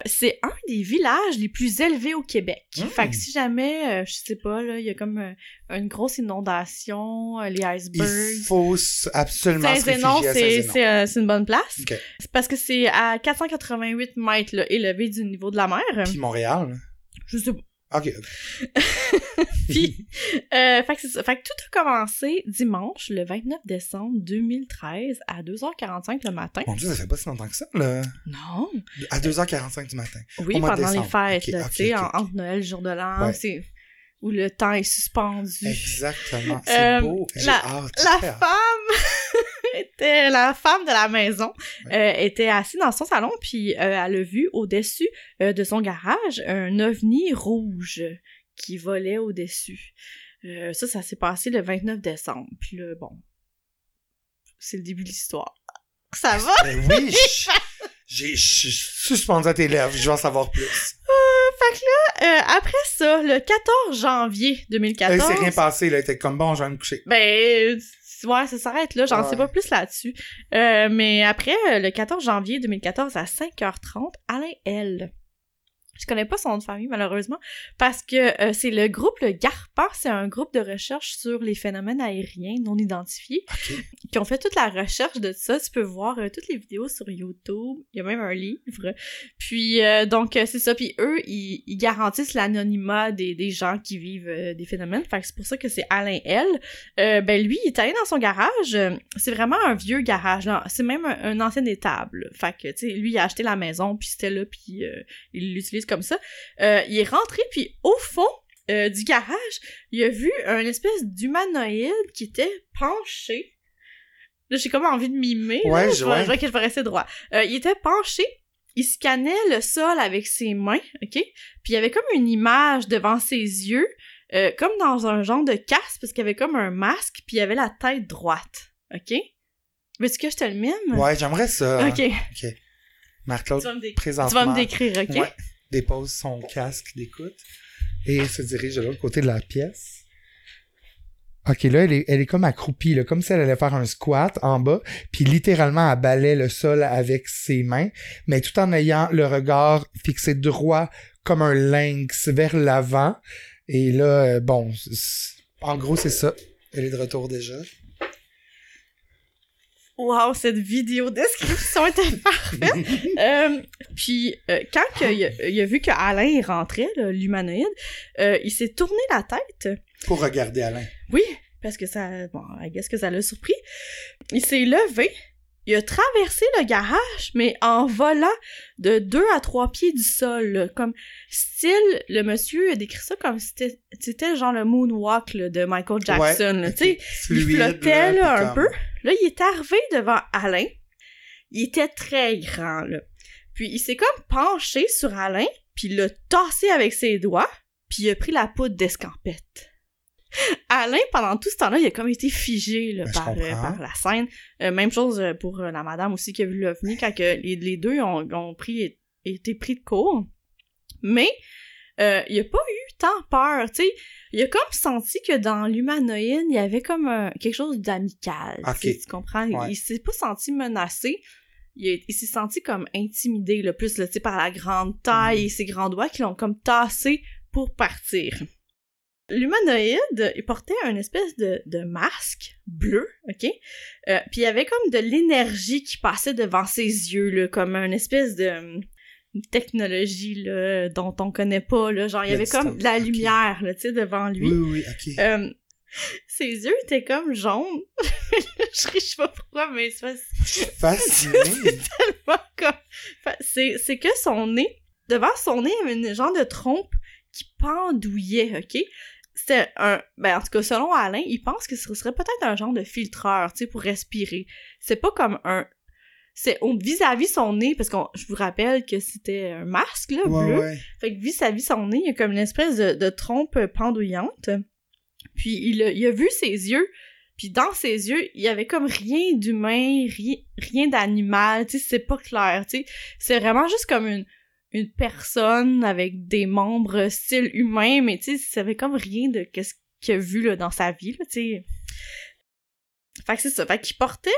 C'est un des villages les plus élevés au Québec. Mm. Fait que si jamais, euh, je sais pas, là, il y a comme euh, une grosse inondation, euh, les icebergs. Il faut absolument Saint-Zénon, c'est une bonne place. C'est parce que c'est à 488 mètres là, élevé du niveau de la mer. Puis Montréal. Je sais pas. Ok. Puis, euh, fait, que c'est ça. fait que tout a commencé dimanche, le 29 décembre 2013, à 2h45 le matin. Mon Dieu, ça fait pas si longtemps que ça, là. Non! À 2h45 du matin. Oui, pendant les fêtes, là, tu sais, entre Noël jour de l'an, Ouais. c'est où le temps est suspendu. Exactement. C'est Euh, beau. J'ai la- hâte. La femme était la femme de la maison Ouais. euh, était assise dans son salon puis elle a vu au-dessus de son garage un ovni rouge qui volait au-dessus. Euh, ça, ça s'est passé le 29 décembre. Puis là, bon, c'est le début de l'histoire. Ça va? Ben oui, je- j'ai, je suis suspendu à tes lèvres, je veux en savoir plus. fait que là, euh, après ça, le 14 janvier Il 2014... s'est rien passé, là, il était comme bon, je vais me coucher. Ben, euh, ouais, ça s'arrête là, j'en Ouais. sais pas plus là-dessus. Euh, mais après, euh, le 14 janvier 2014, à 5h30, Alain L. Je connais pas son nom de famille, malheureusement, parce que euh, c'est le groupe Le GARPA, c'est un groupe de recherche sur les phénomènes aériens non identifiés, qui ont fait toute la recherche de ça. Tu peux voir euh, toutes les vidéos sur YouTube, il y a même un livre. Puis, euh, donc, c'est ça. Puis eux, ils, ils garantissent l'anonymat des, des gens qui vivent des phénomènes. Fait que c'est pour ça que c'est Alain L. Ben lui, il est allé dans son garage. C'est vraiment un vieux garage. C'est même un, un ancien étable. Fait que, tu sais, lui, il a acheté la maison, puis c'était là, puis il l'utilise comme ça. Euh, il est rentré, puis au fond euh, du garage, il a vu un espèce d'humanoïde qui était penché. Là, j'ai comme envie de mimer. Ouais, je, ouais. je vois que je vais rester droit. Euh, il était penché, il scannait le sol avec ses mains, OK? Puis il y avait comme une image devant ses yeux, euh, comme dans un genre de casque, parce qu'il y avait comme un masque, puis il y avait la tête droite, OK? Veux-tu que je te le mime? Ouais, j'aimerais ça. OK. Marc-Claude, Tu vas me décrire, OK? Ouais. Dépose son casque d'écoute et se dirige de l'autre côté de la pièce. Ok, là, elle est, elle est comme accroupie, comme si elle allait faire un squat en bas, puis littéralement, elle balait le sol avec ses mains, mais tout en ayant le regard fixé droit comme un lynx vers l'avant. Et là, euh, bon, en gros, c'est ça. Elle est de retour déjà. Wow, cette vidéo description était parfaite. Euh, puis euh, quand que il, a, il a vu que Alain rentrait, l'humanoïde, euh, il s'est tourné la tête. Pour regarder Alain. Oui, parce que ça, bon, guess que ça l'a surpris. Il s'est levé, il a traversé le garage, mais en volant de deux à trois pieds du sol, là, comme style, le monsieur a décrit ça comme si c'était, c'était genre le moonwalk là, de Michael Jackson, tu sais. Il flottait là, un peu. Là, il est arrivé devant Alain. Il était très grand, là. Puis il s'est comme penché sur Alain, puis il l'a tassé avec ses doigts, puis il a pris la poudre d'escampette. Alain, pendant tout ce temps-là, il a comme été figé là, Ben, par, euh, par la scène. Euh, même chose euh, pour la madame aussi qui a vu l'OVNI quand que les, les deux ont, ont pris, été pris de court. Mais euh, il a pas eu tant peur, tu sais. Il a comme senti que dans l'humanoïde, il y avait comme un- quelque chose d'amical. tu comprends? Il- Ouais. Il, s'est pas senti menacé. Il, s'est senti comme intimidé, le plus, là, tu sais, par la grande taille Mhm. et ses grands doigts qui l'ont comme tassé pour partir. L'humanoïde, il portait un espèce de, de masque bleu, ok? Euh, puis il y avait comme de l'énergie qui passait devant ses yeux, là, comme une espèce de hum, technologie là, dont on connaît pas, là. Genre, il y avait comme de la lumière, là, tu sais, devant lui. Oui, oui, ok. Euh, ses yeux étaient comme jaunes. je sais pas pourquoi, mais c'est fasciné. tellement comme... C'est, c'est que son nez, devant son nez, il y avait une genre de trompe qui pendouillait, ok? C'était un... Ben, en tout cas, selon Alain, il pense que ce serait peut-être un genre de filtreur, tu sais, pour respirer. C'est pas comme un... C'est vis-à-vis son nez, parce que je vous rappelle que c'était un masque, là, ouais, bleu. ouais. Fait que vis-à-vis son nez, il y a comme une espèce de, de trompe pendouillante. Puis il a, il a vu ses yeux, puis dans ses yeux, il y avait comme rien d'humain, rien, rien d'animal, tu sais, c'est pas clair, tu sais. C'est vraiment juste comme une, une personne avec des membres style humain, mais tu sais, ça avait comme rien de qu'est-ce qu'il a vu dans sa vie, tu sais. Fait que c'est ça. Fait qu'il portait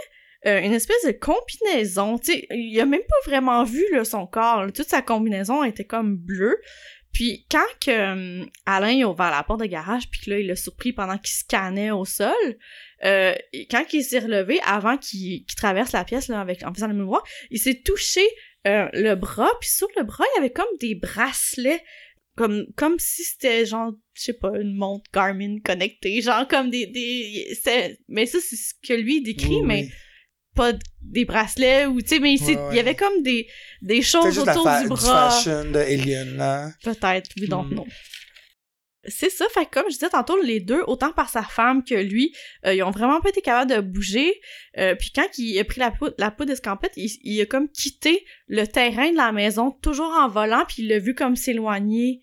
euh, une espèce de combinaison, tu sais, il a même pas vraiment vu là, son corps, toute sa combinaison était comme bleue. Puis quand que euh, Alain il a ouvert la porte de garage, puis que là il l'a surpris pendant qu'il scannait au sol, euh, quand il s'est relevé, avant qu'il traverse la pièce là avec en faisant le mouvement, il s'est touché euh, le bras, puis sur le bras il y avait comme des bracelets, comme comme si c'était genre je sais pas une montre Garmin connectée, genre comme des des mais ça c'est ce que lui décrit, Oui, mais oui. pas des bracelets ou tu sais mais il Ouais, ouais. y avait comme des choses la autour du bras. fashion de Alien, là. Peut-être, oui, donc Hmm. non. C'est ça, fait que comme je disais tantôt, les deux, autant par sa femme que lui, euh, ils ont vraiment pas été capables de bouger. Euh, puis quand il a pris la poudre, la poudre d'escampette, il, il a comme quitté le terrain de la maison, toujours en volant, puis il l'a vu comme s'éloigner.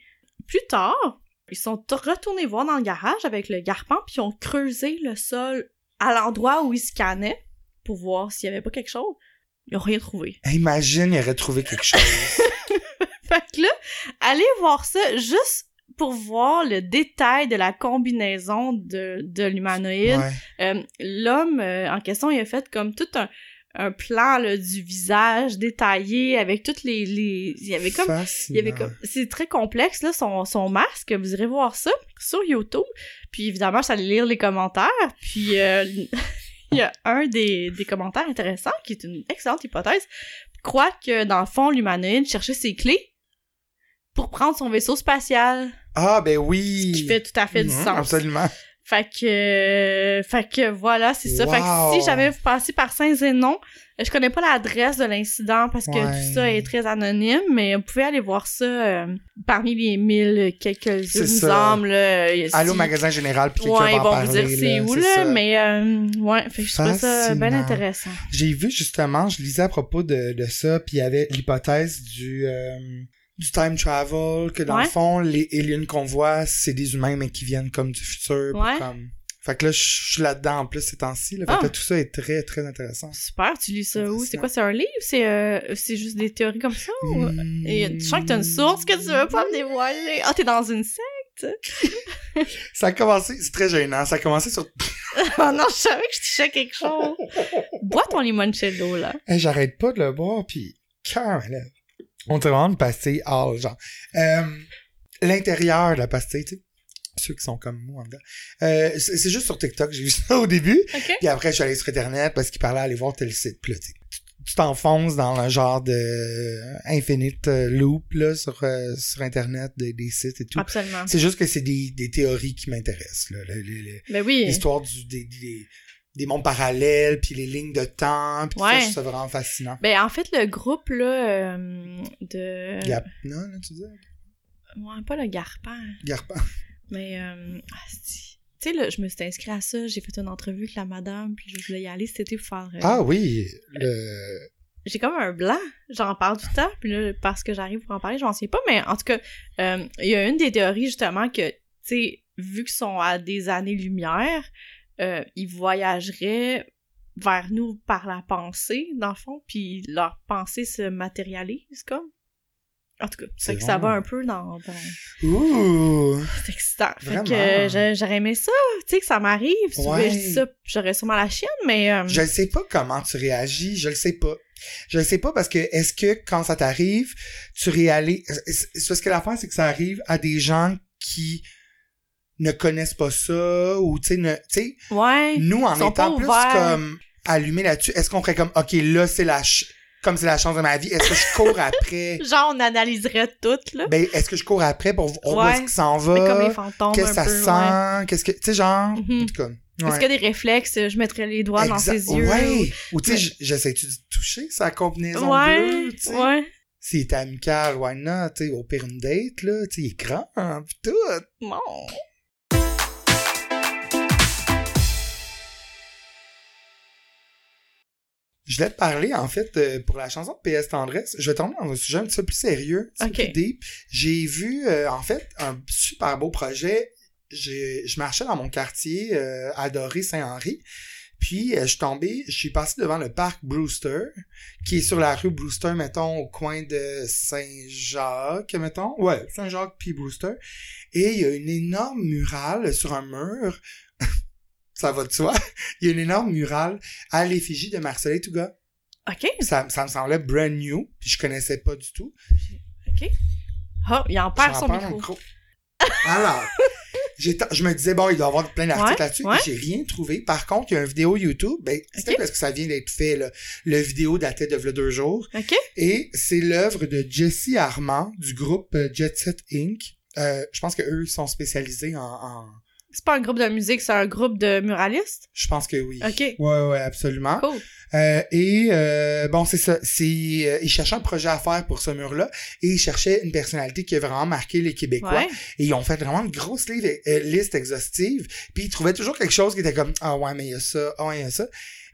Plus tard, Ils sont retournés voir dans le garage avec le garpin, puis ils ont creusé le sol à l'endroit où ils scannaient pour voir s'il y avait pas quelque chose. Ils ont rien trouvé. Imagine, il aurait trouvé quelque chose. Fait que là, allez voir ça juste pour voir le détail de la combinaison de, de l'humanoïde. Ouais. Euh, L'homme euh, en question, il a fait comme tout un, un plan là, du visage détaillé avec toutes les... les... Il y avait comme... Il y avait comme... C'est très complexe, là, son, son masque. Vous irez voir ça sur YouTube. Puis évidemment, je suis allée lire les commentaires. Puis euh, il y a un des, des commentaires intéressants, qui est une excellente hypothèse, croit que, dans le fond, l'humanoïde cherchait ses clés pour prendre son vaisseau spatial. Ah, ben oui. Ce qui fait tout à fait du Mhm, sens. Absolument. Fait que, euh, fait que voilà, c'est ça. Fait que si jamais vous passez par Saint-Zénon, je connais pas l'adresse de l'incident parce que Ouais. tout ça est très anonyme, mais vous pouvez aller voir ça euh, parmi les mille quelques. Allô si- au magasin général, puis quelqu'un Ouais, va ils en vont parler, vous dire c'est où là, mais euh, ouais, fait que je trouve ça bien intéressant. J'ai vu justement, je lisais à propos de, de ça, puis il y avait l'hypothèse du du time travel, que dans Ouais. le fond, les aliens qu'on voit, c'est des humains, mais qui viennent comme du futur. Ouais. Comme... Fait que là, je suis là-dedans en plus ces temps-ci. Là, fait que Ah. tout ça est très, très intéressant. Super, tu lis ça où? C'est quoi, c'est un livre? C'est euh, c'est juste des théories comme ça? ou- Hmm. Et je sens que t'as une source que tu veux pas me dévoiler? Ah, t'es dans une secte? Ça a commencé, c'est très gênant, ça a commencé sur... Oh non, je savais que je touchais quelque chose. Bois ton limoncello, là. Hey, J'arrête pas de le boire, puis cœur, là. On te demande de pastille genre. Euh, L'intérieur de la pastille, tu sais. Ceux qui sont comme moi, en dedans. Euh, c'est juste sur TikTok, j'ai vu ça au début. OK? Puis après, je suis allé sur Internet parce qu'il parlait aller voir tel site. Puis là, tu t'enfonces dans un genre de euh, infinite loop, là, sur, euh, sur Internet, des, des sites et tout. Absolument. C'est juste que c'est des, des théories qui m'intéressent, là. Le- le- le- Ben oui. L'histoire du, des, des, des mondes parallèles, puis les lignes de temps, puis ça, Ouais. je trouve ça vraiment fascinant. Ben en fait, le groupe, là, euh, de... Yapna, là, tu disais? Ouais, pas le Garpin, Garpan. mais... Euh... ah, c'est- Tu sais, là, je me suis inscrite à ça, j'ai fait une entrevue avec la madame, puis je voulais y aller été pour faire... euh, Ah oui, le... j'ai comme un blanc, j'en parle tout le temps, puis là, parce que j'arrive pour en parler, je m'en souviens pas, mais en tout cas, euh, il y a une des théories, justement, que, tu sais, vu qu'ils sont à des années-lumière, euh, ils voyageraient vers nous par la pensée, dans le fond, puis leur pensée se matérialise, comme. En tout cas, C'est que ça va un peu dans... dans... Ouh! C'est excitant. Fait que j'a- j'aurais aimé ça, tu sais, que ça m'arrive. Si Ouais. je dis ça, j'aurais sûrement la chienne, mais... euh, Je ne sais pas comment tu réagis, je le sais pas. Je le sais pas parce que est-ce que quand ça t'arrive, tu réalises... Parce que l'affaire, c'est que ça arrive à des gens qui ne connaissent pas ça ou, tu sais, ne- tu sais, Ouais. nous, en étant plus comme allumés là-dessus, est-ce qu'on ferait comme, OK, là, c'est la... ch- Comme c'est la chance de ma vie, est-ce que je cours après... Genre, on analyserait tout, là. Ben, est-ce que je cours après pour voir où Ouais. est-ce qu'il s'en Mais comme les va? Qu'est-ce que ça peu, ouais. sent? Qu'est-ce que, tu sais, genre, Mhm. en tout cas. Est-ce ouais. qu'il y a des réflexes? Je mettrais les doigts dans ses yeux. Ouais. Ou, tu sais, j'essaie-tu de toucher sa combinaison Ouais, bleue, tu sais? ouais. S'il est amical, why not? Tu sais, au pire une date, là, tu sais, il est grand, hein, pis tout. Bon. Je voulais te parler, en fait, euh, pour la chanson de PS Tendresse. Je vais tomber dans un sujet un petit peu plus sérieux, un petit peu Ok. plus deep. J'ai vu, euh, en fait, un super beau projet. Je marchais dans mon quartier, euh, adoré Saint-Henri. Puis, euh, je suis tombé, je suis passé devant le parc Brewster, qui est sur la rue Brewster, mettons, au coin de Saint-Jacques, mettons. Ouais, Saint-Jacques puis Brewster. Et il y a une énorme murale sur un mur. Ça va de soi. Il y a une énorme murale à l'effigie de Marcel Touga. OK. Ça, ça me semblait brand new, puis je connaissais pas du tout. OK. Oh, il en perd son parle micro. Alors, je me disais, bon, il doit y avoir plein d'articles Ouais, là-dessus, ouais. j'ai rien trouvé. Par contre, il y a une vidéo YouTube, ben, c'était Ok. parce que ça vient d'être fait, là. Le vidéo datait de deux jours. OK. Et c'est l'œuvre de Jesse Armand, du groupe euh, Jet Set Inc. Euh, je pense que eux sont spécialisés en, en- C'est pas un groupe de musique, c'est un groupe de muralistes? Je pense que oui. OK. Ouais, ouais, absolument. Cool. Euh, et euh, bon, c'est ça. C'est, euh, ils cherchaient un projet à faire pour ce mur-là et ils cherchaient une personnalité qui a vraiment marqué les Québécois. Ouais. Et ils ont fait vraiment une grosse euh, liste exhaustive. Puis ils trouvaient toujours quelque chose qui était comme ah ouais mais il y a ça, ah ouais il y a ça.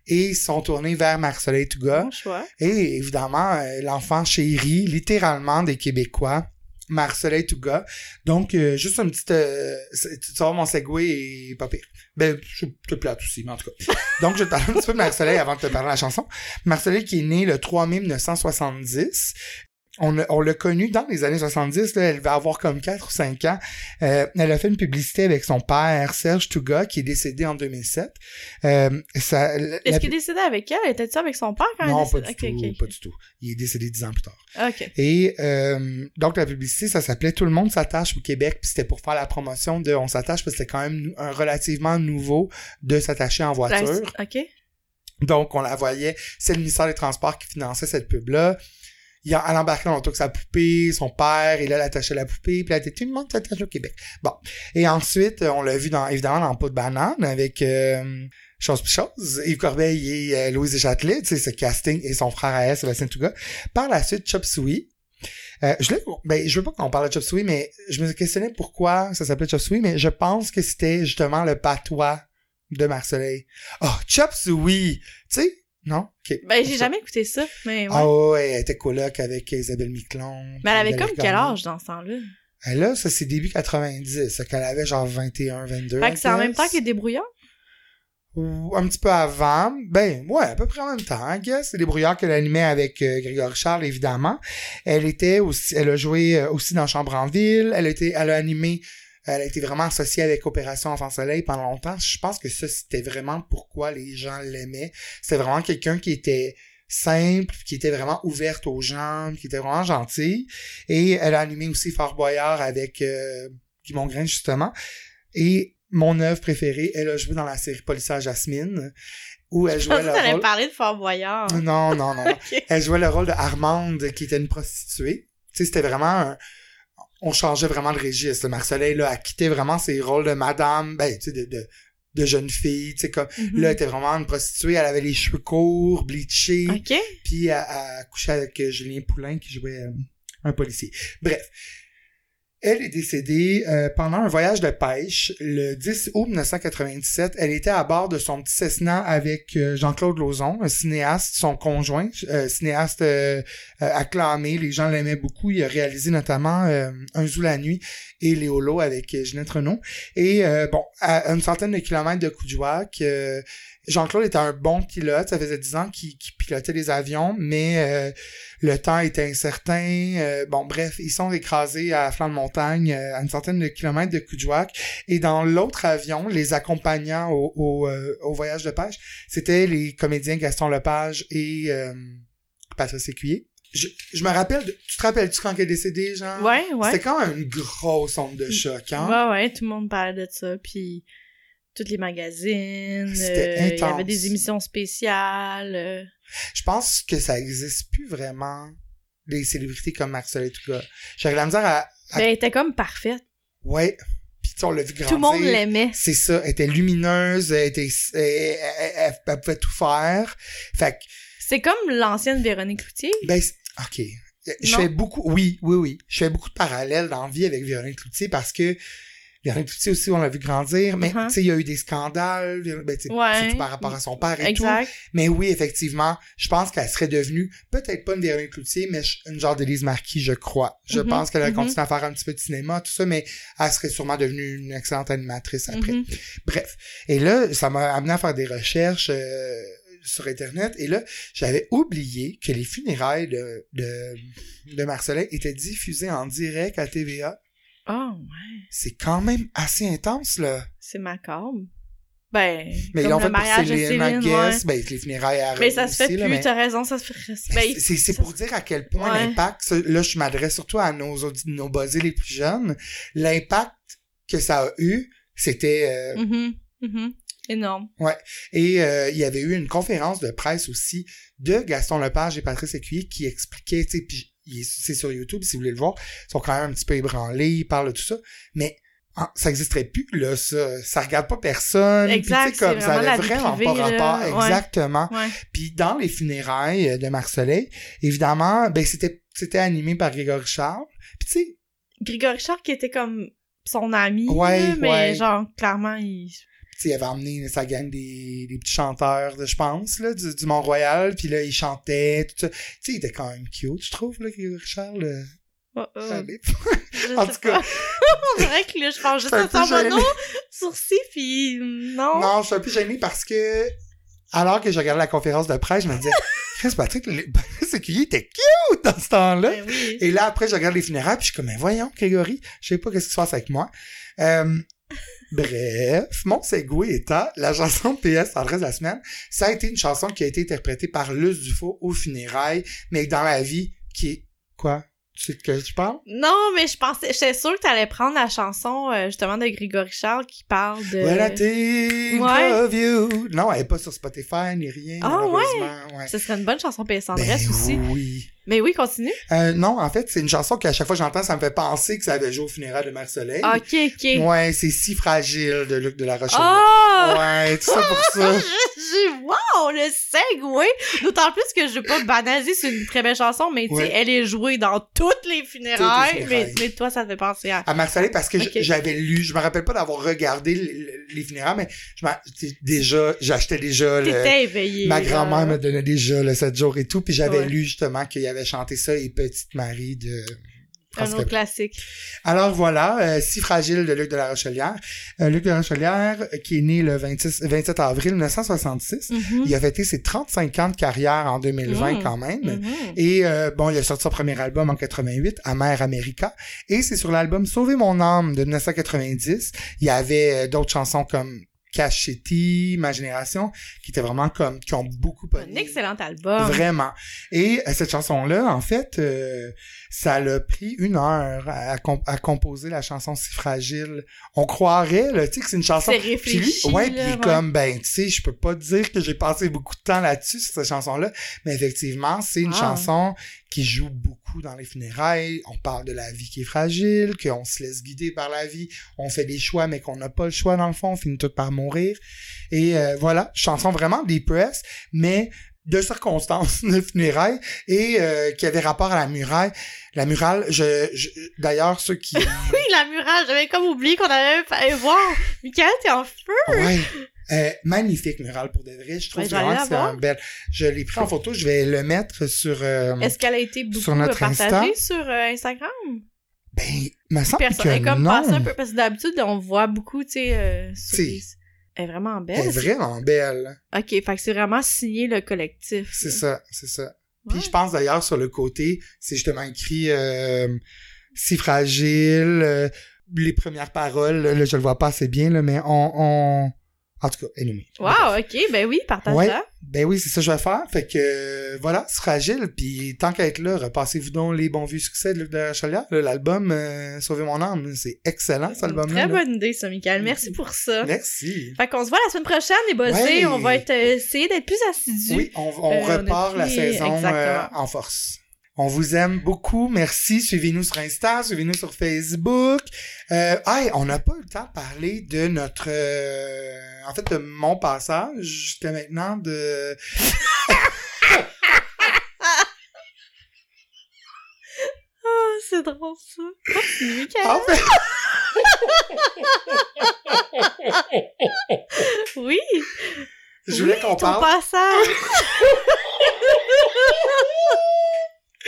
Et ils se sont tournés vers Marcel Touga. Bon choix. Et évidemment, euh, l'enfant chéri, littéralement des Québécois. Marcelin Touga. Donc, euh, juste un petit... euh, tu vas mon segway est pas pire. Ben, je te plate aussi, mais en tout cas. Donc, je vais te parler un petit peu de Marcelin avant de te parler de la chanson. Marcelin qui est né le 3 mai 1970. On, l'a- on l'a connu dans les années 70, là, elle va avoir comme 4 ou 5 ans. Euh, elle a fait une publicité avec son père, Serge Touga, qui est décédé en 2007. Euh, ça, la- Est-ce qu'il est décédé avec elle? Était-tu avec son père quand non, elle pas est du décédée? tout, Ok, ok, pas du tout. Il est décédé 10 ans plus tard. ok. Ok. Et euh, donc la publicité, ça s'appelait Tout le monde s'attache au Québec, puis c'était pour faire la promotion de On s'attache, parce que c'était quand même un relativement nouveau de s'attacher en voiture. La- Ok. Donc on la voyait, c'est le ministère des Transports qui finançait cette pub-là. Il a, elle embarquait dans l'auto avec sa poupée, son père, et là, elle attachait la poupée, puis était tout le monde s'attache au Québec. Bon. Et ensuite, on l'a vu dans, évidemment dans Peau de banane avec euh, Chose puis chose, Yves Corbeil et euh, Louise Châtelet, tu sais, ce casting, et son frère à elle, Sébastien Touga. Par la suite, Chop Suey. Euh, je, ben, je veux pas qu'on parle de Chop Suey, mais je me questionnais pourquoi ça s'appelait Chop Suey, mais je pense que c'était justement le patois de Marseille. Oh, Chop Suey! Tu sais? Non? Ben, j'ai jamais écouté ça, mais ouais. Ah ouais, elle était coloc avec Isabelle Miquelon. mais elle avait comme quel âge dans ce temps-là? Elle, là, ça, c'est début 90. Ça qu'elle avait genre 21, 22. Fait que c'est en même temps que Débrouillard? Ou un petit peu avant. Ben, ouais, à peu près en même temps, I guess. C'est des brouillards qu'elle animait avec euh, Grégory Charles, évidemment. Elle était aussi, elle a joué euh, aussi dans Chambre en ville. Elle a été, elle a animé, elle a été vraiment associée avec Opération Enfant Soleil pendant longtemps. Je pense que ça, c'était vraiment pourquoi les gens l'aimaient. C'était vraiment quelqu'un qui était simple, qui était vraiment ouverte aux gens, qui était vraiment gentil. Et elle a animé aussi Fort Boyard avec euh, Guy Mongrain, justement. Et mon œuvre préférée, elle a joué dans la série Policière Jasmine, où elle Je jouait le rôle... parler de Fort Boyard. Non, non, non. Elle jouait le rôle de Armande, qui était une prostituée. Tu sais, c'était vraiment un- On changeait vraiment de registre. Marcelin, là, a quitté vraiment ses rôles de madame, ben, tu sais, de, de, de jeune fille, tu sais, comme... Mhm. Là, elle était vraiment une prostituée. Elle avait les cheveux courts, bleachés. Puis elle, elle couchait avec Julien Poulain qui jouait euh, un policier. Bref. Elle est décédée euh, pendant un voyage de pêche le 10 août 1997. Elle était à bord de son petit Cessna avec euh, Jean-Claude Lauzon, un cinéaste, son conjoint, euh, cinéaste euh, euh, acclamé. Les gens l'aimaient beaucoup. Il a réalisé notamment Un zoo la nuit et Léolo avec Ginette Renault. Et bon, à une centaine de kilomètres de Coudjouac, Jean-Claude était un bon pilote. Ça faisait dix ans qu'il pilotait les avions, mais le temps était incertain. Euh, bon, bref, ils sont écrasés à flanc de montagne, euh, à une centaine de kilomètres de Coudjouac. Et dans l'autre avion, les accompagnants au, au, euh, au voyage de pêche, c'était les comédiens Gaston Lepage et euh, Patrice Écuyer. Je, je me rappelle, de- tu te rappelles-tu quand elle est décédée, genre? Ouais, ouais. C'était quand même une grosse onde de choc, hein? Ouais, ouais, tout le monde parlait de ça, puis tous les magazines, C'était euh, il y intense. avait des émissions spéciales. Je pense que ça existe plus vraiment des célébrités comme Marcel et tout cas. J'avais la misère à, à- Ben, elle était comme parfaite. ouais. Puis on l'a vu grandir. Tout le monde l'aimait. C'est ça. Elle était lumineuse, elle était, elle, elle- elle- elle pouvait tout faire. Fait que, C'est comme l'ancienne Véronique Cloutier. ben, ok. Je Non. fais beaucoup, oui, oui, oui. Je fais beaucoup de parallèles dans la vie avec Véronique Cloutier parce que Véronique Cloutier aussi, on l'a vu grandir, mais Uh-huh. tu sais, il y a eu des scandales, ben, Ouais. par rapport à son père et tout. Exact. Mais oui, effectivement, je pense qu'elle serait devenue peut-être pas une Véronique Cloutier, mais une genre d'Élise Marquis, je crois. Je Mhm, pense qu'elle a mhm. continué à faire un petit peu de cinéma, tout ça, mais elle serait sûrement devenue une excellente animatrice après. Mhm. Bref. Et là, ça m'a amené à faire des recherches euh, sur Internet. Et là, j'avais oublié que les funérailles de, de, de Marcelin étaient diffusées en direct à TVA. Ah, ouais. C'est quand même assez intense, là. C'est macabre. Ben, Mais comme l'ont le fait pour mariage de Céline, Céline, guess. ouais. Ben, les funérailles à Mais ça se fait aussi, plus, là, mais- t'as raison, ça se fait... Ben, c'est- pour dire à quel point Ouais. l'impact, là je m'adresse surtout à nos, nos buzzés les plus jeunes, l'impact que ça a eu, c'était... euh, mhm. Énorme. et euh, il y avait eu une conférence de presse aussi de Gaston Lepage et Patrice Écuyer qui expliquaient, tu sais, puis c'est sur YouTube si vous voulez le voir, ils sont quand même un petit peu ébranlés, ils parlent de tout ça, mais ah, ça existerait plus, là, ça. Ça regarde pas personne. puis, tu sais, Exact, c'est comme, ça vraiment avait la vie vraiment privée, pas rapport. Exactement. Ouais. Puis dans les funérailles euh, de Marcellet, évidemment, ben c'était c'était animé par Grégory Charles. Puis tu sais, Grégory Charles qui était comme son ami, Ouais, mais ouais. genre, clairement, il... il avait emmené sa gang des, des petits chanteurs, je pense, là, du, du Mont-Royal. Puis là, il chantait, tout ça. Tu sais, il était quand même cute, je trouve, là, euh. Oh, oh. Je En tout cas. On dirait que là, je pense juste à gênée. mon sourcil, puis non. Non, je suis un peu gênée parce que, alors que je regardais la conférence de presse, je me disais, Chris Patrick, le séculier était cute dans ce temps-là. Ben oui. Et là, après, je regarde les funérailles, puis je suis comme, mais voyons, Grégory, je sais pas qu'est-ce qui se passe avec moi. Euh, bref, mon segway étant la chanson PS en reste de la semaine, ça a été une chanson qui a été interprétée par Luce Dufaux aux funérailles, mais dans la vie, qui est, quoi? Tu sais de quoi je parle? Non, mais je pensais, j'étais sûre que t'allais prendre la chanson, euh, justement, de Grégory Charles qui parle de... Well, I think Ouais. of you. Non, elle est pas sur Spotify ni rien, Ah. Ouais. Ce serait une bonne chanson PS Andresse Ben aussi. oui. Mais oui, continue. Euh, non, en fait, c'est une chanson qu'à chaque fois que j'entends, ça me fait penser que ça avait joué au funérail de Mère Soleil. Ok, ok. Ouais, c'est si fragile de Luc de la Rochelle. Oh! Ouais, tout ça pour ça. J'ai, wow, le segway! D'autant plus que je veux pas banaliser, c'est une très belle chanson, mais tu sais, Ouais. elle est jouée dans toutes les funérailles, funérailles. Mais, mais toi, ça te fait penser à... À Soleil, parce que j'avais lu, je me rappelle pas d'avoir regardé les funérailles, mais je déjà, j'achetais déjà T'étais éveillé. ma grand-mère me donnait déjà le 7 jours et tout, puis j'avais Ouais. lu justement qu'il avait chanté ça, et Petite Marie de Un autre classique. Alors voilà, euh, Si fragile de Luc de la Rochelière. Euh, Luc de la Rochelière, euh, qui est né le 26, 27 avril 1966. Mhm. Il a fêté ses 35 ans de carrière en 2020 Mm. quand même. Mhm. Et euh, bon, il a sorti son premier album en 88, Amer America. Et c'est sur l'album Sauver mon âme de 1990. Il y avait euh, d'autres chansons comme Cachetti, Ma génération, qui étaient vraiment comme, qui ont beaucoup Un pogné. excellent album. Vraiment. Et euh, cette chanson-là, en fait, euh, ça l'a pris une heure à, com- à composer la chanson si fragile. On croirait, là, tu sais, que c'est une chanson. C'est Puis réfléchi, ouais, là, puis ouais. comme, ben, tu sais, je peux pas dire que j'ai passé beaucoup de temps là-dessus, sur cette chanson-là, mais effectivement, c'est une Wow. chanson qui joue beaucoup dans les funérailles. On parle de la vie qui est fragile, qu'on se laisse guider par la vie, on fait des choix, mais qu'on n'a pas le choix dans le fond, on finit tout par mourir. Et euh, voilà, chanson vraiment depressed, mais de circonstances de funérailles et euh, qui avait rapport à la muraille. La muraille, je, je- d'ailleurs ceux qui Oui, la muraille, j'avais comme oublié qu'on avait fait voir. Michael, t'es en feu. ouais, euh, magnifique muraille pour de vrai, je trouve vraiment que c'est un bel. Je l'ai pris en photo, je vais le mettre sur euh, Est-ce qu'elle a été beaucoup Sur notre euh, partagée Insta. sur euh, Instagram? ben me semble Personne. que Elle est comme non. un peu, parce que d'habitude, on voit beaucoup, tu sais, euh, les- Elle est vraiment Elle belle. est vraiment belle. Ok, fait que c'est vraiment signé le collectif. C'est ça, c'est ça. Puis Ouais. je pense d'ailleurs sur le côté, c'est justement écrit euh, si fragile, euh, les premières paroles, là, je le vois pas assez bien, là, mais on, on... En tout cas, anyway. Wow, ok, ben oui, partage Ouais. ça. Ben oui, c'est ça que je vais faire. Fait que euh, voilà, c'est fragile. Puis tant qu'à être là, repassez-vous donc les bons vieux succès de Luc de Rochelière. L'album euh, Sauver mon âme, c'est excellent cet album-là. Très bonne idée, ça, Michael. Merci pour ça. Merci. Fait qu'on se voit la semaine prochaine, les buzzés. Ouais. On va être, euh, essayer d'être plus assidus. Oui, on, on repart la saison en force. On vous aime beaucoup. Merci. Suivez-nous sur Insta, suivez-nous sur Facebook. Euh, hey, on n'a pas eu le temps de parler de notre... euh, en fait, de mon passage jusqu'à maintenant de... Ah, c'est drôle, ça. Michael. En fait, Oui. je voulais qu'on Ton parle... passage.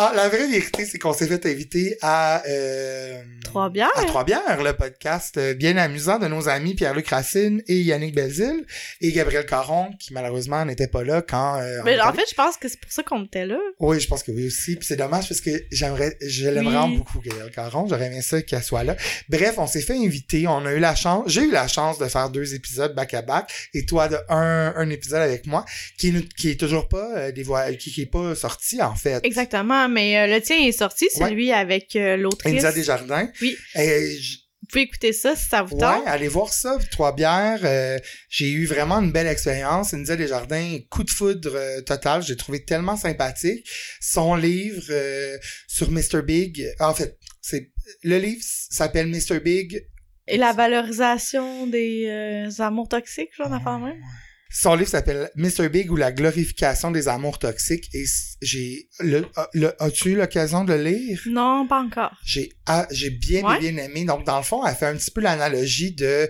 Ah, la vraie vérité, c'est qu'on s'est fait inviter à... Euh, Trois bières. À Trois-Bières, le podcast euh, bien amusant de nos amis Pierre-Luc Racine et Yannick Belzile et Gabriel Caron, qui malheureusement n'était pas là quand... euh, Mais en fait, je pense que c'est pour ça qu'on était là. Oui, je pense que oui aussi. Puis c'est dommage parce que j'aimerais, je l'aime Oui. vraiment beaucoup, Gabriel Caron. J'aurais aimé ça qu'elle soit là. Bref, on s'est fait inviter. On a eu la chance, j'ai eu la chance de faire deux épisodes back à back et toi de un, un épisode avec moi qui, est- qui est toujours pas euh, dévoilé, qui, qui est pas sorti en fait. Exactement, mais euh, le tien est sorti, Ouais. celui avec euh, l'autrice. Elisa Desjardins. Oui. Et Vous pouvez écouter ça si ça vous Ouais, tente. allez voir ça, trois bières. euh, j'ai eu vraiment une belle expérience. India Desjardins, coup de foudre euh, total. J'ai trouvé tellement sympathique. Son livre euh, sur Mr. Big, en fait, c'est le livre s'appelle Mr. Big. Et la valorisation des amours toxiques, genre, d'affaires même. Son livre s'appelle Mr. Big ou la glorification des amours toxiques. Et j'ai, le, a- le- as-tu eu l'occasion de le lire? Non, pas encore. j'ai ah, j'ai bien Ouais. bien aimé donc dans le fond elle fait un petit peu l'analogie de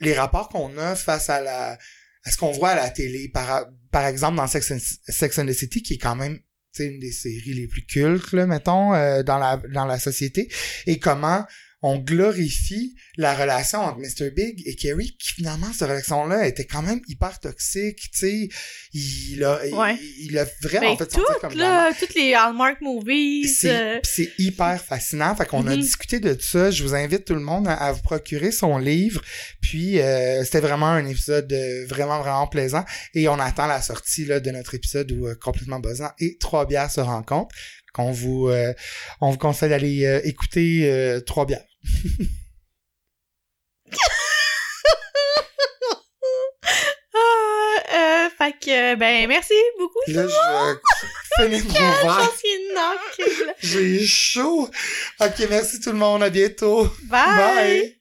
les rapports qu'on a face à la à ce qu'on voit à la télé par par exemple dans Sex and, Sex and the City qui est quand même tu tu sais, une des séries les plus cultes, là, mettons, euh, dans la dans la société, et comment on glorifie la relation entre Mr. Big et Carrie, qui finalement, cette relation-là était quand même hyper toxique, tu sais. Il a, Ouais. il, il a vraiment Ben, fait toutes, comme là, toutes les Hallmark movies. c'est euh, c'est hyper fascinant. Fait qu'on a Mhm. discuté de ça. Je vous invite tout le monde à, à vous procurer son livre. Puis euh, c'était vraiment un épisode euh, vraiment, vraiment plaisant. Et on attend la sortie là, de notre épisode où euh, Complètement Buzzant et Trois bières se rencontrent. Qu'on vous, euh, on vous conseille d'aller euh, écouter euh, Trois bières. Ah, fait que, ben, merci beaucoup. Là, je finir mon. J'ai chaud. Ok, merci tout le monde. À bientôt. Bye. Bye.